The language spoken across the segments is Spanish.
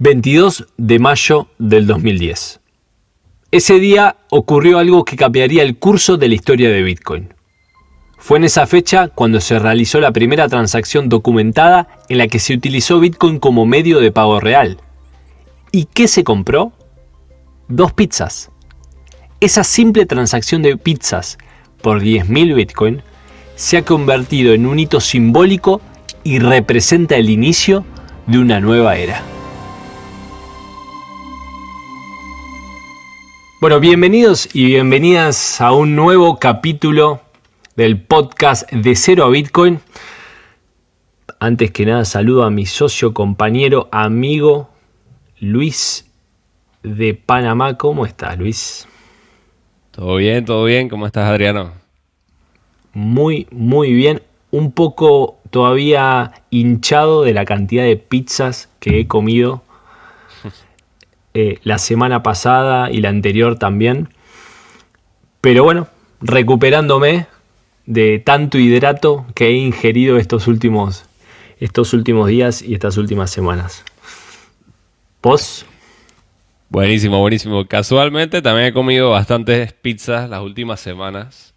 22 de mayo del 2010. Ese día ocurrió algo que cambiaría el curso de la historia de Bitcoin. Fue en esa fecha cuando se realizó la primera transacción documentada en la que se utilizó Bitcoin como medio de pago real. ¿Y qué se compró? Dos pizzas. Esa simple transacción de pizzas por 10.000 Bitcoin se ha convertido en un hito simbólico y representa el inicio de una nueva era. Bueno, bienvenidos y bienvenidas a un nuevo capítulo del podcast de Cero a Bitcoin. Antes que nada, saludo a mi socio, compañero, amigo Luis de Panamá. ¿Cómo estás, Luis? Todo bien, todo bien. ¿Cómo estás, Adriano? Muy, muy bien. Un poco todavía hinchado de la cantidad de pizzas que he comido eh, la semana pasada y la anterior también. Pero bueno, recuperándome de tanto hidrato que he ingerido estos últimos, estos últimos días y estas últimas semanas. ¿Vos? Buenísimo, buenísimo. Casualmente también he comido bastantes pizzas las últimas semanas,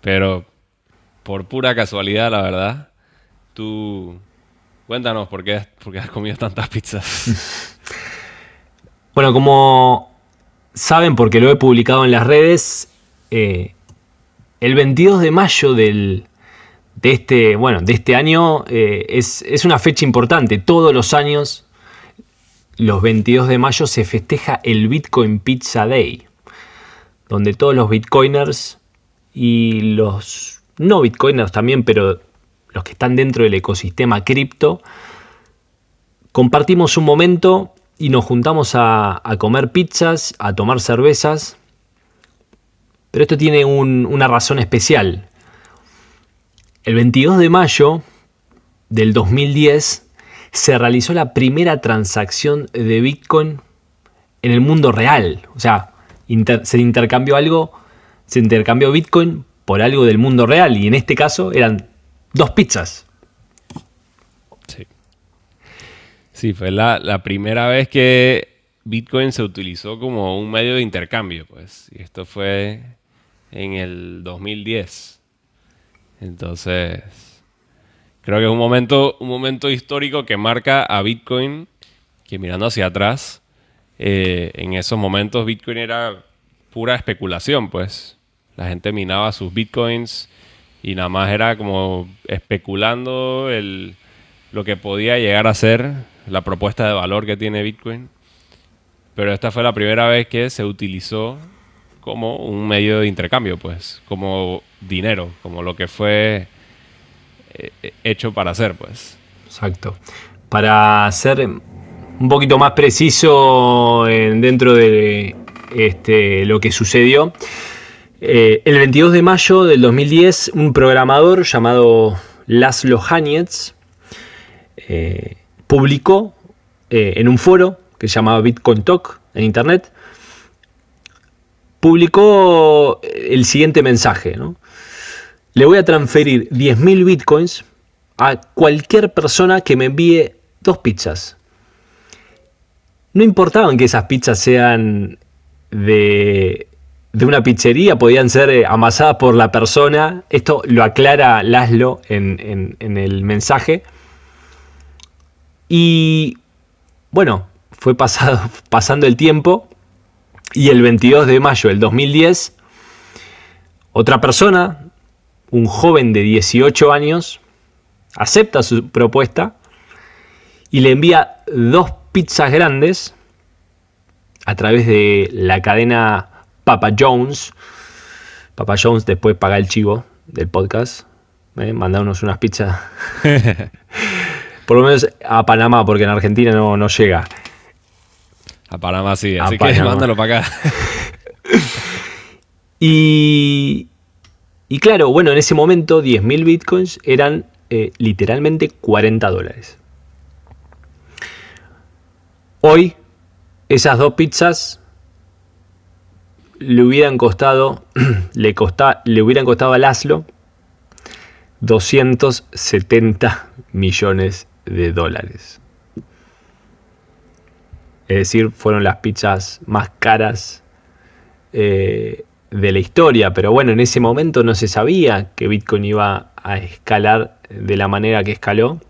pero por pura casualidad, la verdad. Tú, cuéntanos por qué, por qué has comido tantas pizzas. Bueno, como saben, porque lo he publicado en las redes, eh, el 22 de mayo del, de, este, bueno, de este año eh, es, es, una fecha importante. Todos los años, los 22 de mayo, se festeja el Bitcoin Pizza Day, donde todos los bitcoiners y los no bitcoiners también, pero los que están dentro del ecosistema cripto, compartimos un momento y nos juntamos a, comer pizzas, a tomar cervezas. Pero esto tiene una razón especial. El 22 de mayo del 2010 se realizó la primera transacción de Bitcoin en el mundo real. O sea, se intercambió algo, se intercambió Bitcoin por algo del mundo real. Y en este caso eran dos pizzas. Sí, fue la, primera vez que Bitcoin se utilizó como un medio de intercambio, pues. Y esto fue en el 2010. Entonces, creo que es un momento, un momento histórico que marca a Bitcoin, que mirando hacia atrás, eh, en esos momentos Bitcoin era pura especulación, pues. La gente minaba sus Bitcoins y nada más era como especulando el, lo que podía llegar a ser la propuesta de valor que tiene Bitcoin. Pero esta fue la primera vez que se utilizó como un medio de intercambio, pues, como dinero, como lo que fue eh, hecho para hacer, pues. Exacto. Para ser un poquito más preciso dentro de este, lo que sucedió, eh, el 22 de mayo del 2010, un programador llamado Laszlo Hanietz eh, publicó eh, en un foro que se llamaba Bitcoin Talk en internet, publicó eh, el siguiente mensaje. Le voy a transferir 10.000 bitcoins a cualquier persona que me envíe dos pizzas. No importaban que esas pizzas sean de, de una pizzería, podían ser eh, amasadas por la persona. Esto lo aclara Laszlo en el mensaje. Y bueno, fue pasando el tiempo y el 22 de mayo del 2010, otra persona, un joven de 18 años, acepta su propuesta y le envía dos pizzas grandes a través de la cadena Papa Jones. Papa Jones después paga el chivo del podcast. ¿eh? Unas pizzas. Por lo menos a Panamá, porque en Argentina no, llega. A Panamá sí, así que mándalo para acá. y, y claro, bueno, en ese momento 10.000 bitcoins eran eh, literalmente 40 dólares. Hoy, esas dos pizzas le hubieran costado, le, le hubieran costado a Laszlo 270 millones de dólares. Es decir, fueron las pizzas más caras eh, de la historia. Pero bueno, en ese momento no se sabía que Bitcoin iba a escalar de la manera que escaló.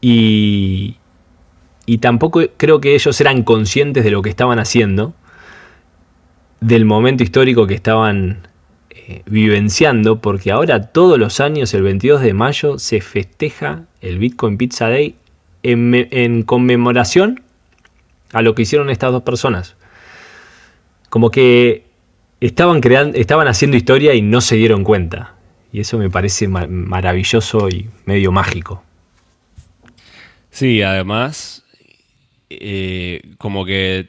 Y, y tampoco creo que ellos eran conscientes de lo que estaban haciendo, del momento histórico que estaban vivenciando, porque ahora todos los años, el 22 de mayo, se festeja el Bitcoin Pizza Day en, conmemoración a lo que hicieron estas dos personas. Como que estaban, creando, estaban haciendo historia y no se dieron cuenta. Y eso me parece maravilloso y medio mágico. Sí, además, eh, como que,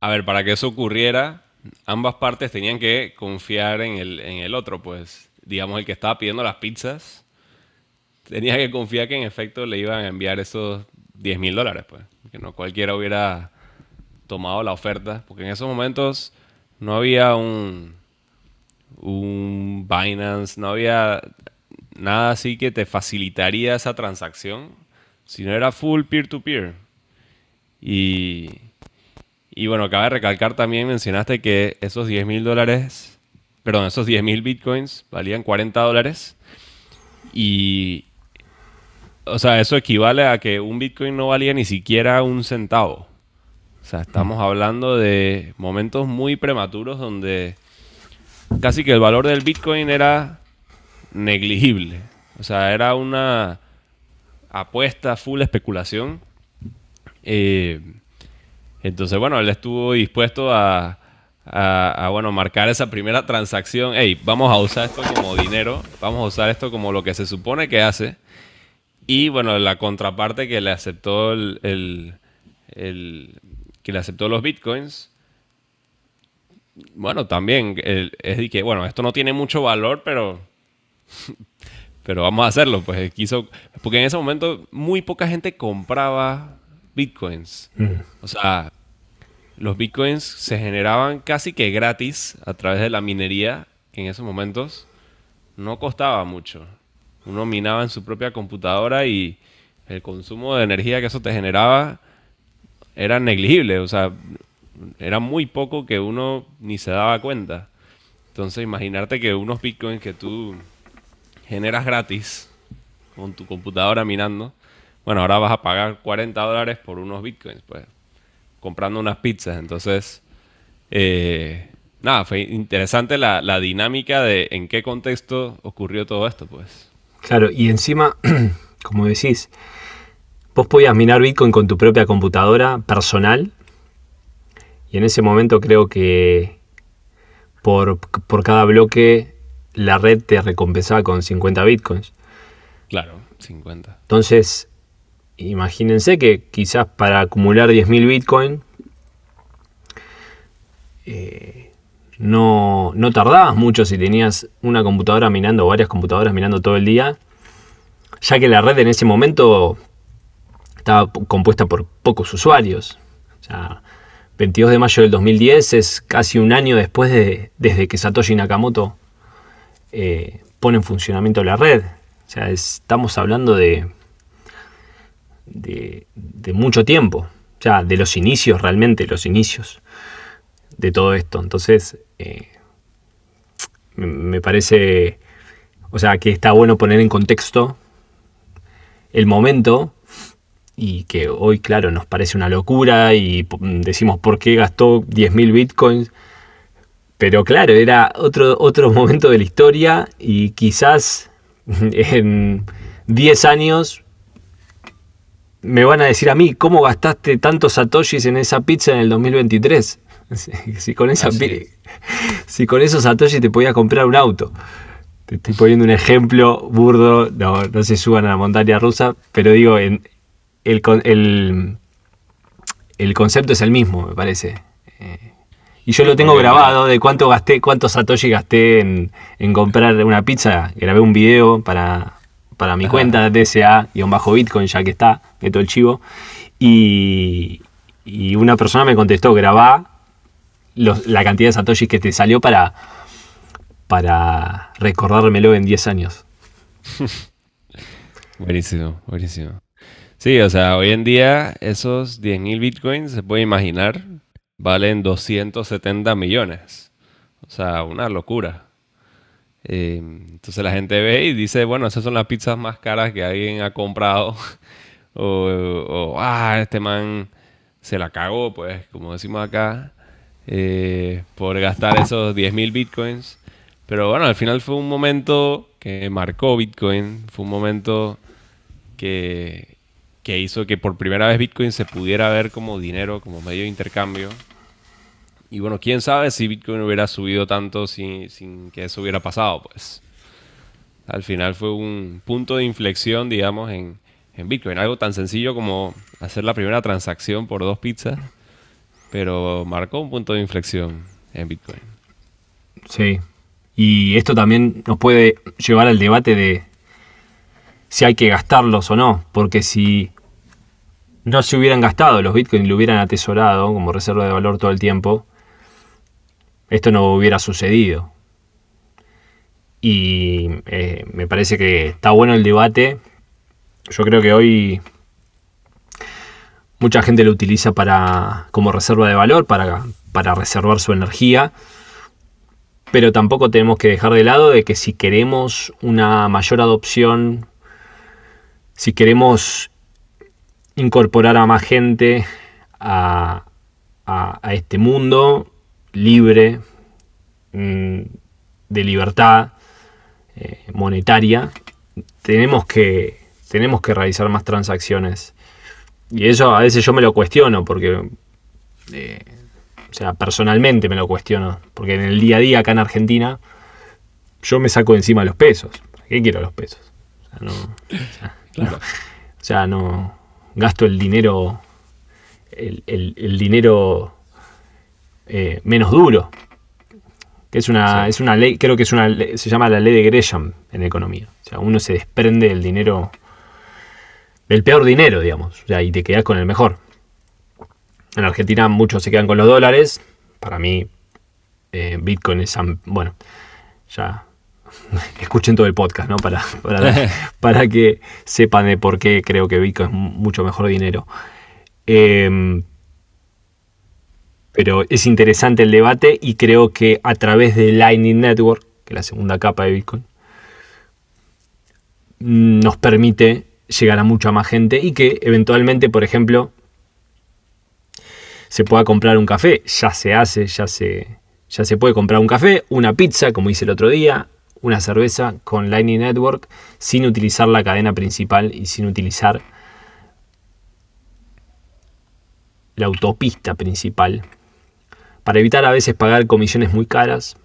a ver, para que eso ocurriera, ambas partes tenían que confiar en el, en el otro, pues, digamos, el que estaba pidiendo las pizzas, tenía que confiar que en efecto le iban a enviar esos 10 mil dólares, pues, que no cualquiera hubiera tomado la oferta, porque en esos momentos no había un, un Binance, no había nada así que te facilitaría esa transacción, sino era full peer-to-peer. Y, y bueno, cabe recalcar también, mencionaste que esos 10 mil dólares, perdón, esos 10 mil bitcoins valían 40 dólares. Y, o sea, eso equivale a que un bitcoin no valía ni siquiera un centavo. O sea, estamos hablando de momentos muy prematuros donde casi que el valor del bitcoin era negligible. O sea, era una apuesta full especulación. Eh, entonces, bueno, él estuvo dispuesto a, bueno, marcar esa primera transacción. Hey, vamos a usar esto como dinero, vamos a usar esto como lo que se supone que hace. Y bueno, la contraparte que le aceptó el, que le aceptó los bitcoins. Bueno, también es de que, bueno, esto no tiene mucho valor, pero pero vamos a hacerlo, pues quiso, porque en ese momento muy poca gente compraba bitcoins. Mm. O sea, los bitcoins se generaban casi que gratis a través de la minería, que en esos momentos no costaba mucho. Uno minaba en su propia computadora y el consumo de energía que eso te generaba era negligible, o sea, era muy poco que uno ni se daba cuenta. Entonces, imaginarte que unos bitcoins que tú generas gratis con tu computadora minando, bueno, ahora vas a pagar 40 dólares por unos bitcoins, pues, comprando unas pizzas. Entonces, eh, nada, fue interesante la, la, dinámica de en qué contexto ocurrió todo esto, pues. Claro, y encima, como decís, vos podías minar bitcoin con tu propia computadora personal. Y en ese momento creo que por, por cada bloque la red te recompensaba con 50 bitcoins. Claro, 50. Entonces, imagínense que quizás para acumular 10.000 bitcoins eh, no, no tardabas mucho si tenías una computadora minando o varias computadoras minando todo el día, ya que la red en ese momento estaba compuesta por pocos usuarios. O sea, 22 de mayo del 2010 es casi un año después de desde que Satoshi Nakamoto eh, pone en funcionamiento la red. O sea, estamos hablando de, de, mucho tiempo. Sea, de los inicios, realmente, los inicios de todo esto. Entonces, eh, me parece, o sea, que está bueno poner en contexto el momento y que hoy, claro, nos parece una locura y decimos por qué gastó 10.000 bitcoins pero claro, era otro, otro momento de la historia y quizás en 10 años me van a decir a mí, ¿cómo gastaste tantos satoshis en esa pizza en el 2023? Si, con, esa, si con esos satoshis te podías comprar un auto. Te estoy poniendo un ejemplo burdo, no, no se suban a la montaña rusa, pero digo, en, el, el, el concepto es el mismo, me parece. Eh, y yo lo tengo grabado de cuánto gasté, cuántos Satoshi gasté en, comprar una pizza. Grabé un video para, para mi cuenta de DSA-Bitcoin, ya que está, meto el chivo. Y, una persona me contestó, grabá la cantidad de Satoshi que te salió para, para recordármelo en 10 años. buenísimo, buenísimo. Sí, o sea, hoy en día esos 10.000 bitcoins, se puede imaginar, valen 270 millones. O sea, una locura. Eh, entonces la gente ve y dice, bueno, esas son las pizzas más caras que alguien ha comprado. o, ah, este man se la cagó, pues, como decimos acá, eh, por gastar esos 10.000 bitcoins. Pero bueno, al final fue un momento que marcó Bitcoin, fue un momento que, que hizo que por primera vez Bitcoin se pudiera ver como dinero, como medio de intercambio. Y bueno, quién sabe si Bitcoin hubiera subido tanto sin, que eso hubiera pasado, pues. Al final fue un punto de inflexión, digamos, en, en Bitcoin. Algo tan sencillo como hacer la primera transacción por dos pizzas, pero marcó un punto de inflexión en Bitcoin. Sí. Y esto también nos puede llevar al debate de si hay que gastarlos o no, porque si no se hubieran gastado los bitcoins y lo hubieran atesorado como reserva de valor todo el tiempo, esto no hubiera sucedido. Y eh, me parece que está bueno el debate. Yo creo que hoy mucha gente lo utiliza para, como reserva de valor, para, para reservar su energía. Pero tampoco tenemos que dejar de lado de que si queremos una mayor adopción, si queremos incorporar a más gente a, a este mundo, libre, mm, de libertad eh, monetaria, tenemos que, tenemos que realizar más transacciones. Y eso a veces yo me lo cuestiono porque, eh, o sea, personalmente me lo cuestiono, porque en el día a día acá en Argentina yo me saco encima los pesos. qué quiero los pesos? O sea, no, o sea, no gasto el dinero, el, el dinero eh, menos duro. Que es una, es una ley, creo que es una se llama la ley de Gresham en economía. O sea, uno se desprende del dinero, del peor dinero, digamos, o sea, y te quedas con el mejor. En Argentina muchos se quedan con los dólares. Para mí, eh, Bitcoin es, bueno, ya escuchen todo el podcast, ¿no? Para, para, para, que sepan de por qué creo que Bitcoin es mucho mejor dinero. Eh, pero es interesante el debate y creo que a través de Lightning Network, que es la segunda capa de Bitcoin, nos permite llegar a mucha más gente y que eventualmente, por ejemplo, se pueda comprar un café. Ya se hace, ya se, ya se puede comprar un café, una pizza, como hice el otro día, una cerveza con Lightning Network sin utilizar la cadena principal y sin utilizar la autopista principal para evitar a veces pagar comisiones muy caras,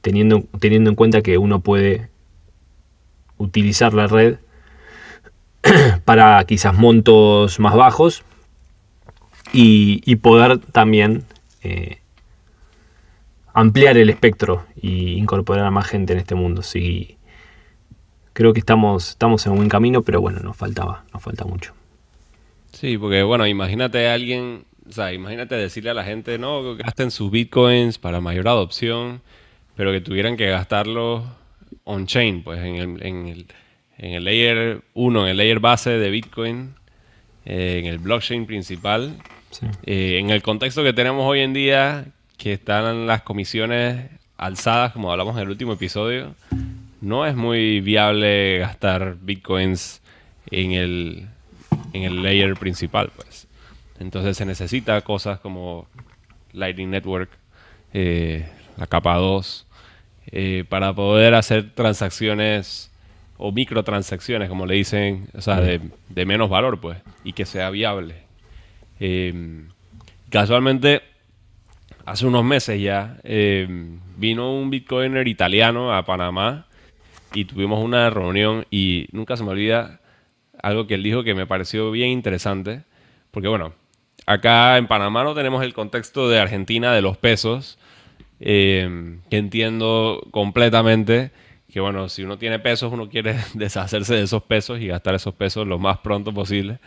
teniendo, teniendo en cuenta que uno puede utilizar la red para quizás montos más bajos y, poder también eh, ampliar el espectro e incorporar a más gente en este mundo. Sí, creo que estamos, estamos en un buen camino, pero bueno, nos faltaba, nos falta mucho. Sí, porque bueno, imagínate a alguien o sea, imagínate decirle a la gente, no, que gasten sus bitcoins para mayor adopción, pero que tuvieran que gastarlo on-chain, pues en el, en, el, en el layer 1, en el layer base de Bitcoin, eh, en el blockchain principal. Eh, en el contexto que tenemos hoy en día, que están las comisiones alzadas, como hablamos en el último episodio, no es muy viable gastar bitcoins en el, en el layer principal, pues. Entonces se necesita cosas como Lightning Network, eh, la capa 2, eh, para poder hacer transacciones o microtransacciones, como le dicen, o sea, de, menos valor, pues, y que sea viable. Eh, casualmente, hace unos meses ya, vino un bitcoiner italiano a Panamá y tuvimos una reunión y nunca se me olvida algo que él dijo que me pareció bien interesante, porque bueno, Acá en Panamá no tenemos el contexto de Argentina de los pesos, eh, que entiendo completamente que, bueno, si uno tiene pesos, uno quiere deshacerse de esos pesos y gastar esos pesos lo más pronto posible.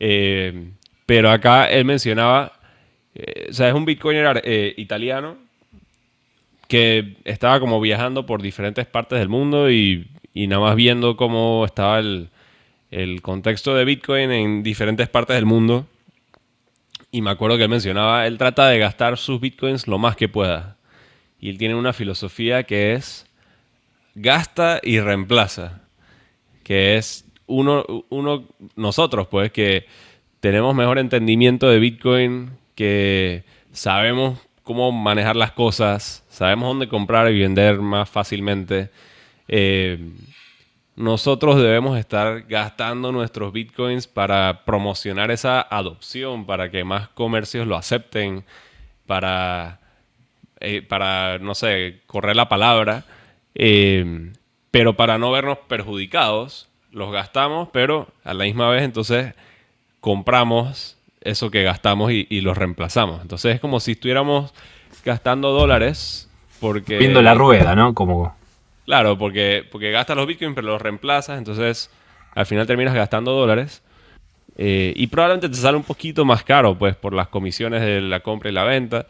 Eh, pero acá él mencionaba, eh, o sea, es un bitcoiner italiano que estaba como viajando por diferentes partes del mundo y, nada más viendo cómo estaba el, el contexto de Bitcoin en diferentes partes del mundo. Y me acuerdo que él mencionaba, él trata de gastar sus Bitcoins lo más que pueda. Y él tiene una filosofía que es gasta y reemplaza. Que es uno, uno nosotros, pues, que tenemos mejor entendimiento de Bitcoin, que sabemos cómo manejar las cosas, sabemos dónde comprar y vender más fácilmente. Eh, nosotros debemos estar gastando nuestros bitcoins para promocionar esa adopción, para que más comercios lo acepten, para, eh, para no sé, correr la palabra, eh, pero para no vernos perjudicados, los gastamos, pero a la misma vez entonces compramos eso que gastamos y, los reemplazamos. Entonces es como si estuviéramos gastando dólares porque... Viendo la rueda, ¿no? Como... Claro, porque, porque gastas los bitcoins pero los reemplazas, entonces al final terminas gastando dólares. Eh, y probablemente te sale un poquito más caro, pues, por las comisiones de la compra y la venta.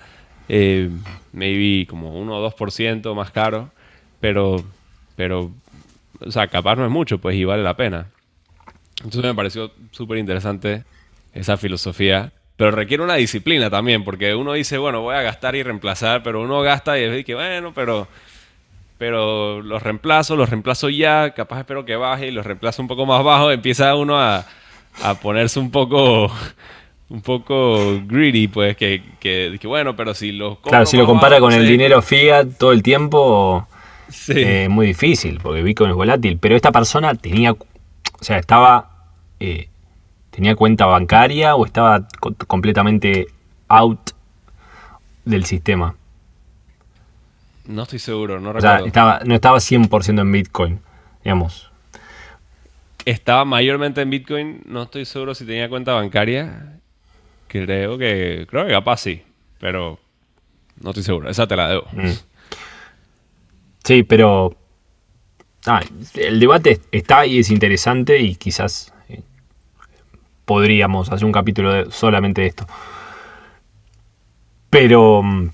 Eh, maybe como 1 o 2% más caro. Pero, pero, o sea, capaz no es mucho, pues, y vale la pena. Entonces me pareció súper interesante esa filosofía. Pero requiere una disciplina también, porque uno dice, bueno, voy a gastar y reemplazar, pero uno gasta y dice que, bueno, pero pero los reemplazo, los reemplazo ya, capaz espero que baje y los reemplazo un poco más bajo, empieza uno a, ponerse un poco un poco greedy, pues, que, que, bueno, pero si los Claro, si lo compara con el dinero fiat todo el tiempo, es eh, muy difícil, porque Bitcoin es volátil. Pero esta persona tenía, o sea, estaba, eh, tenía cuenta bancaria o estaba completamente out del sistema. No estoy seguro, no recuerdo. O sea, estaba, no estaba 100% en Bitcoin, digamos. Estaba mayormente en Bitcoin, no estoy seguro si tenía cuenta bancaria. Creo que, creo que capaz sí, pero no estoy seguro. Esa te la debo. Mm. Sí, pero ah, el debate está y es interesante y quizás eh, podríamos hacer un capítulo solamente de esto. Pero mm,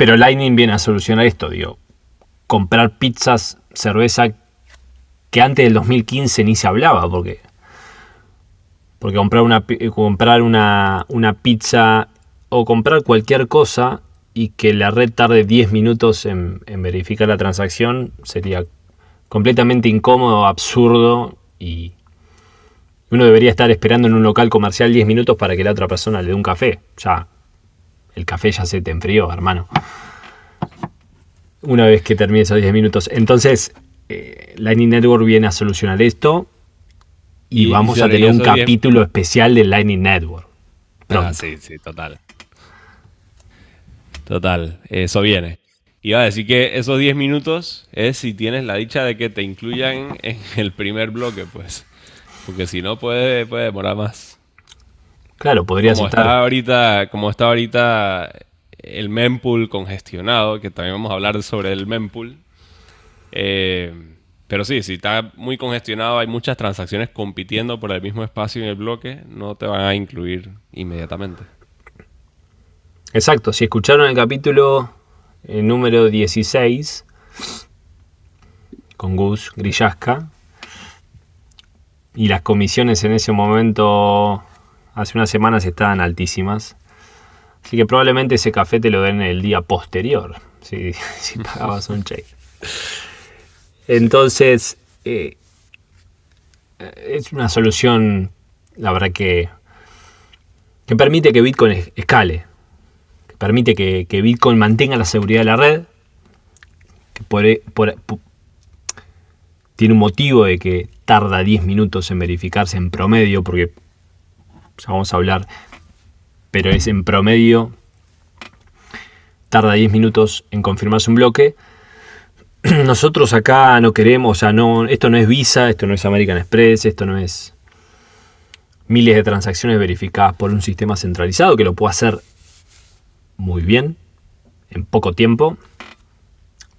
pero Lightning viene a solucionar esto, digo. Comprar pizzas, cerveza, que antes del 2015 ni se hablaba, porque. Porque comprar una, comprar una, pizza o comprar cualquier cosa y que la red tarde 10 minutos en, en verificar la transacción sería completamente incómodo, absurdo y uno debería estar esperando en un local comercial 10 minutos para que la otra persona le dé un café. Ya el café ya se te enfrió, hermano. Una vez que termine esos 10 minutos. Entonces, eh, Lightning Network viene a solucionar esto y, vamos a tener un capítulo especial de Lightning Network. Ah, sí, sí, total. Total, eso viene. Iba a decir que esos 10 minutos es si tienes la dicha de que te incluyan en el primer bloque, pues. Porque si no, puede, puede demorar más. Claro, podría como estar. Está ahorita, como está ahorita el mempool congestionado, que también vamos a hablar sobre el mempool. Eh, pero sí, si está muy congestionado, hay muchas transacciones compitiendo por el mismo espacio en el bloque, no te van a incluir inmediatamente. Exacto, si escucharon el capítulo eh, número 16 con Gus Grillasca y las comisiones en ese momento hace unas semanas estaban altísimas. Así que probablemente ese café te lo den el día posterior, si, pagabas un cheque. Entonces, eh, es una solución, la verdad que, que permite que Bitcoin escale, que permite que, Bitcoin mantenga la seguridad de la red, que tiene un motivo de que tarda 10 minutos en verificarse en promedio, porque vamos a hablar, pero es en promedio, tarda 10 minutos en confirmarse un bloque. Nosotros acá no queremos, o sea, no, esto no es Visa, esto no es American Express, esto no es miles de transacciones verificadas por un sistema centralizado que lo puede hacer muy bien, en poco tiempo,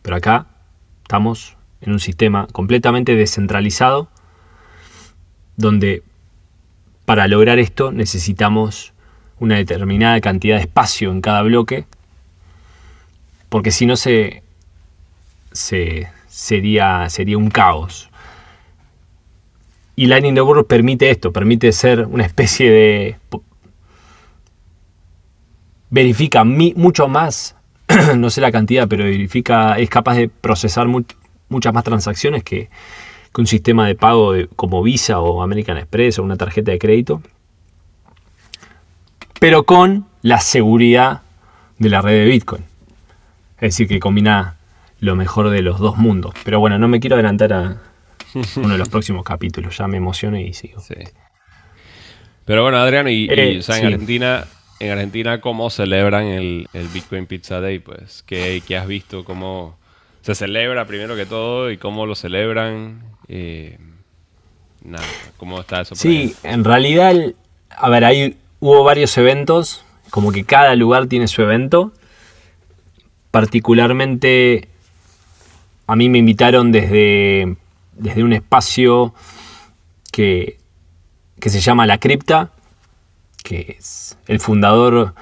pero acá estamos en un sistema completamente descentralizado donde para lograr esto necesitamos una determinada cantidad de espacio en cada bloque, porque si no se, sería, sería un caos. y Lightning Network permite esto, permite ser una especie de... Verifica mucho más, no sé la cantidad, pero verifica, es capaz de procesar muchas más transacciones que, un sistema de pago como Visa o American Express o una tarjeta de crédito. Pero con la seguridad de la red de Bitcoin. Es decir, que combina lo mejor de los dos mundos. Pero bueno, no me quiero adelantar a uno de los próximos capítulos. Ya me emocioné y sigo. Pero bueno, Adriano, y, eh, en Argentina, en Argentina, ¿cómo celebran el, Bitcoin Pizza Day? Pues, ¿qué, has visto? ¿Cómo se celebra primero que todo? ¿Y cómo lo celebran? Eh, nada, ¿cómo está eso? sí, en realidad, a ver, ahí hubo varios eventos, como que cada lugar tiene su evento. Particularmente a mí me invitaron desde, desde un espacio que, que se llama La Cripta, que es el fundador,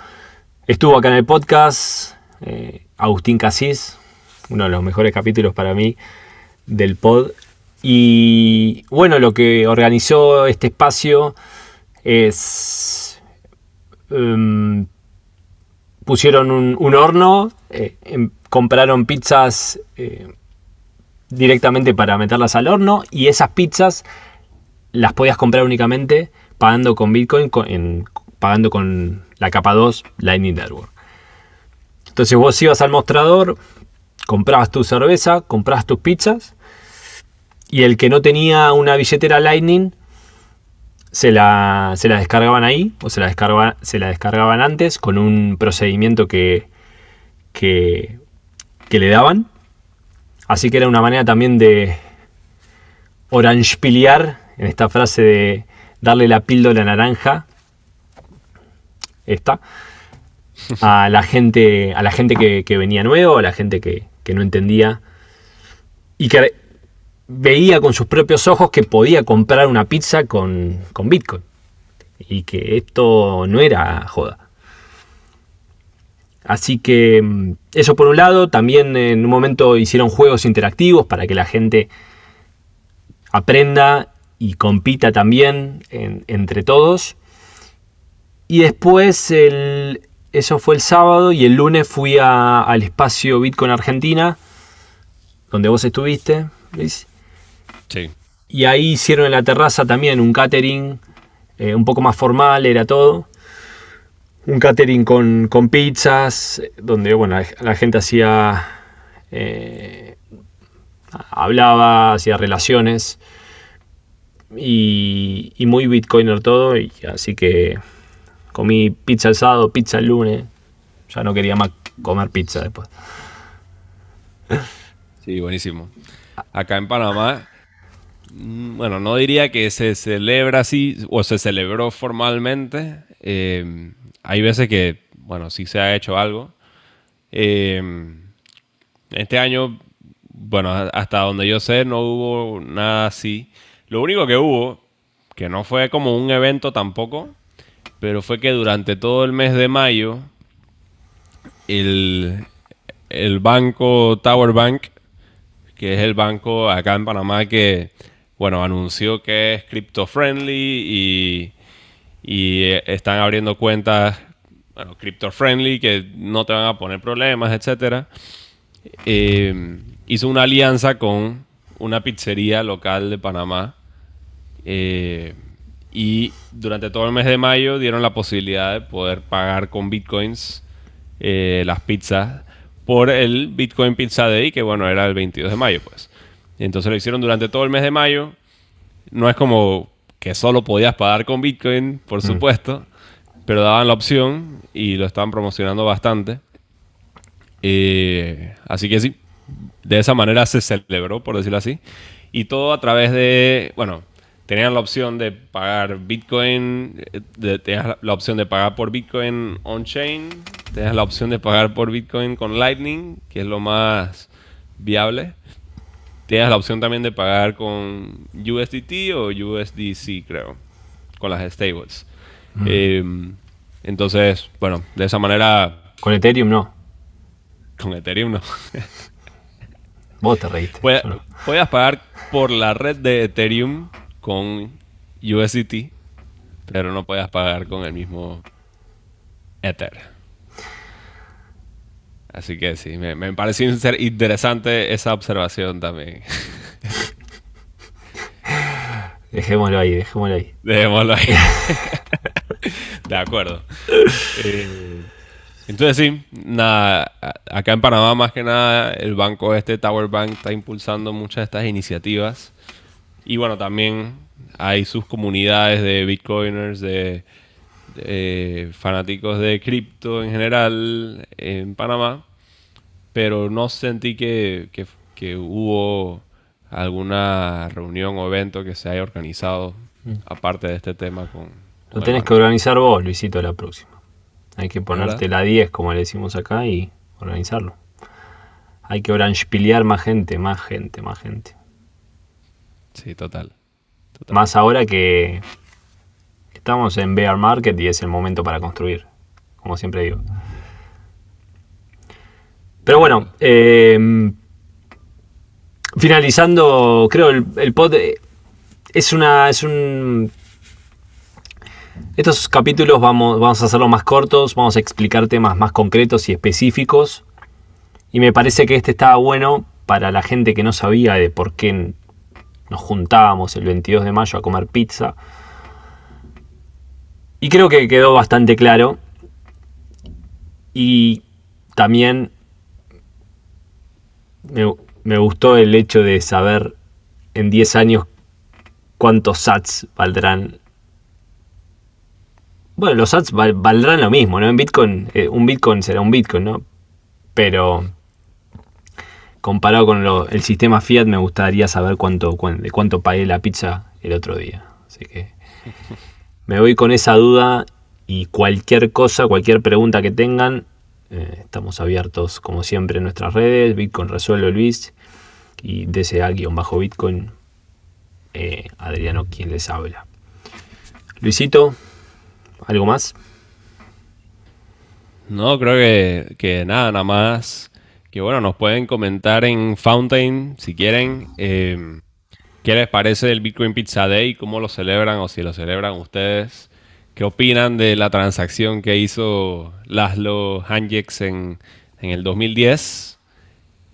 estuvo acá en el podcast, eh, Agustín Casís, uno de los mejores capítulos para mí del pod. Y bueno, lo que organizó este espacio es... Em, pusieron un, horno, eh, em, compraron pizzas eh, directamente para meterlas al horno y esas pizzas las podías comprar únicamente pagando con Bitcoin, pagando con la capa 2 Lightning Network. Entonces vos ibas al mostrador, comprabas tu cerveza, comprabas tus pizzas y el que no tenía una billetera Lightning se la, se la descargaban ahí o se la, se la descargaban antes con un procedimiento que, que, que le daban. Así que era una manera también de orangepilear, en esta frase de darle la píldora naranja, esta, a la gente, a la gente que, venía nuevo, a la gente que, no entendía y que veía con sus propios ojos que podía comprar una pizza con, con Bitcoin y que esto no era joda. Así que mm, eso por un lado, también en un momento hicieron juegos interactivos para que la gente aprenda y compita también entre todos. Y después, eso fue el sábado y el lunes fui al espacio Bitcoin Argentina, donde vos estuviste, Luis. Sí. Y ahí hicieron en la terraza también un catering eh, un poco más formal, era todo un catering con, pizzas, donde bueno, la, gente hacía, eh, hablaba, hacía relaciones y, muy bitcoiner todo, y así que comí pizza el sábado, pizza el lunes, ya no quería más comer pizza después. Sí, buenísimo. Acá en Panamá, mm, bueno, no diría que se celebra así, o se celebró formalmente. Eh, hay veces que, bueno, sí se ha hecho algo. Eh, este año, bueno, hasta donde yo sé, no hubo nada así. Lo único que hubo, que no fue como un evento tampoco, pero fue que durante todo el mes de mayo, el, el banco Tower Bank, que es el banco acá en Panamá que, bueno, anunció que es crypto friendly y y eh, están abriendo cuentas, bueno, crypto friendly, que no te van a poner problemas, etc. Eh, hizo una alianza con una pizzería local de Panamá eh, y durante todo el mes de mayo dieron la posibilidad de poder pagar con bitcoins las pizzas por el Bitcoin Pizza Day, que bueno, era el 22 de mayo, pues. Entonces lo hicieron durante todo el mes de mayo. No es como que solo podías pagar con Bitcoin, por mm. supuesto, pero daban la opción y lo estaban promocionando bastante. Eh, así que sí, de esa manera se celebró, por decirlo así. Y todo a través de, bueno, tenían la opción de pagar Bitcoin, tenías la opción de pagar por Bitcoin on-chain, tenías la opción de pagar por Bitcoin con Lightning, que es lo más viable. Tienes la opción también de pagar con USDT o USDC, creo, con las stables. Mm. Em, entonces, bueno, de esa manera... Con Ethereum no. Con Ethereum no. Vos te reíste. Puedes, pagar por la red de Ethereum con USDT, pero no podías pagar con el mismo Ether. Así que sí, me, me pareció ser interesante esa observación también. Dejémoslo ahí, dejémoslo ahí. Dejémoslo ahí. de acuerdo. Eh, entonces sí, nada, acá en Panamá más que nada el banco este, Tower Bank, está impulsando muchas de estas iniciativas. Y bueno, también hay sus comunidades de bitcoiners, de, fanáticos de cripto en general en Panamá. Pero no sentí que, que hubo alguna reunión o evento que se haya organizado mm. aparte de este tema con... Lo tenés que organizar vos, Luisito, la próxima. Hay que ponerte la 10, como le decimos acá, y organizarlo. Hay que orangepilear más gente, más gente, más gente. Sí, total. Más ahora que estamos en bear market y es el momento para construir, como siempre digo. Pero bueno, eh, finalizando, creo, el, el pod eh, es una. es un. Estos capítulos vamos, vamos a hacerlos más cortos, vamos a explicar temas más concretos y específicos. Y me parece que este estaba bueno para la gente que no sabía de por qué nos juntábamos el 22 de mayo a comer pizza. Y creo que quedó bastante claro. Y también me, gustó el hecho de saber en 10 años cuántos sats valdrán. Bueno, los sats valdrán lo mismo, ¿no? En Bitcoin, eh, un Bitcoin será un Bitcoin, ¿no? Pero comparado con el sistema Fiat, me gustaría saber cuánto, de cuánto pagué la pizza el otro día. Así que me voy con esa duda y cualquier cosa, cualquier pregunta que tengan, eh, estamos abiertos como siempre en nuestras redes, Bitcoin Resuelve Luis y DCA-Bitcoin, eh, Adriano quien les habla. Luisito, ¿algo más? No, creo que, que, nada, nada más. Que bueno, nos pueden comentar en Fountain si quieren. Eh, ¿Qué les parece el Bitcoin Pizza Day? ¿Cómo lo celebran o si lo celebran ustedes? ¿Qué opinan de la transacción que hizo Laszlo Hanjeks en, en el 2010?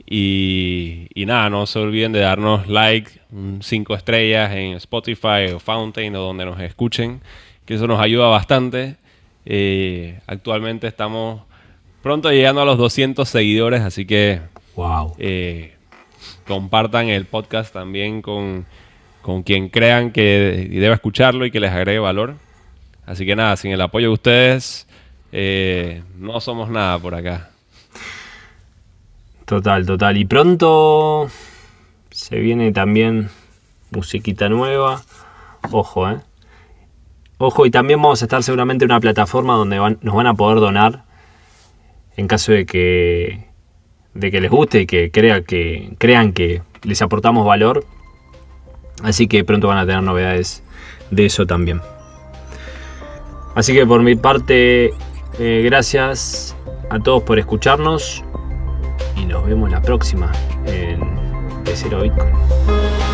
Y, nada, no se olviden de darnos like, 5 estrellas en Spotify o Fountain o donde nos escuchen, que eso nos ayuda bastante. Eh, actualmente estamos pronto llegando a los 200 seguidores, así que wow. Eh, compartan el podcast también con, con quien crean que debe escucharlo y que les agregue valor. Así que nada, sin el apoyo de ustedes, eh, no somos nada por acá. Total, total. Y pronto se viene también musiquita nueva. Ojo, ¿eh? Ojo, y también vamos a estar seguramente en una plataforma donde nos van a poder donar en caso de que, de que les guste y que, crea, que crean que les aportamos valor. Así que pronto van a tener novedades de eso también. Así que por mi parte, eh, gracias a todos por escucharnos y nos vemos la próxima en De Cero Bitcoin.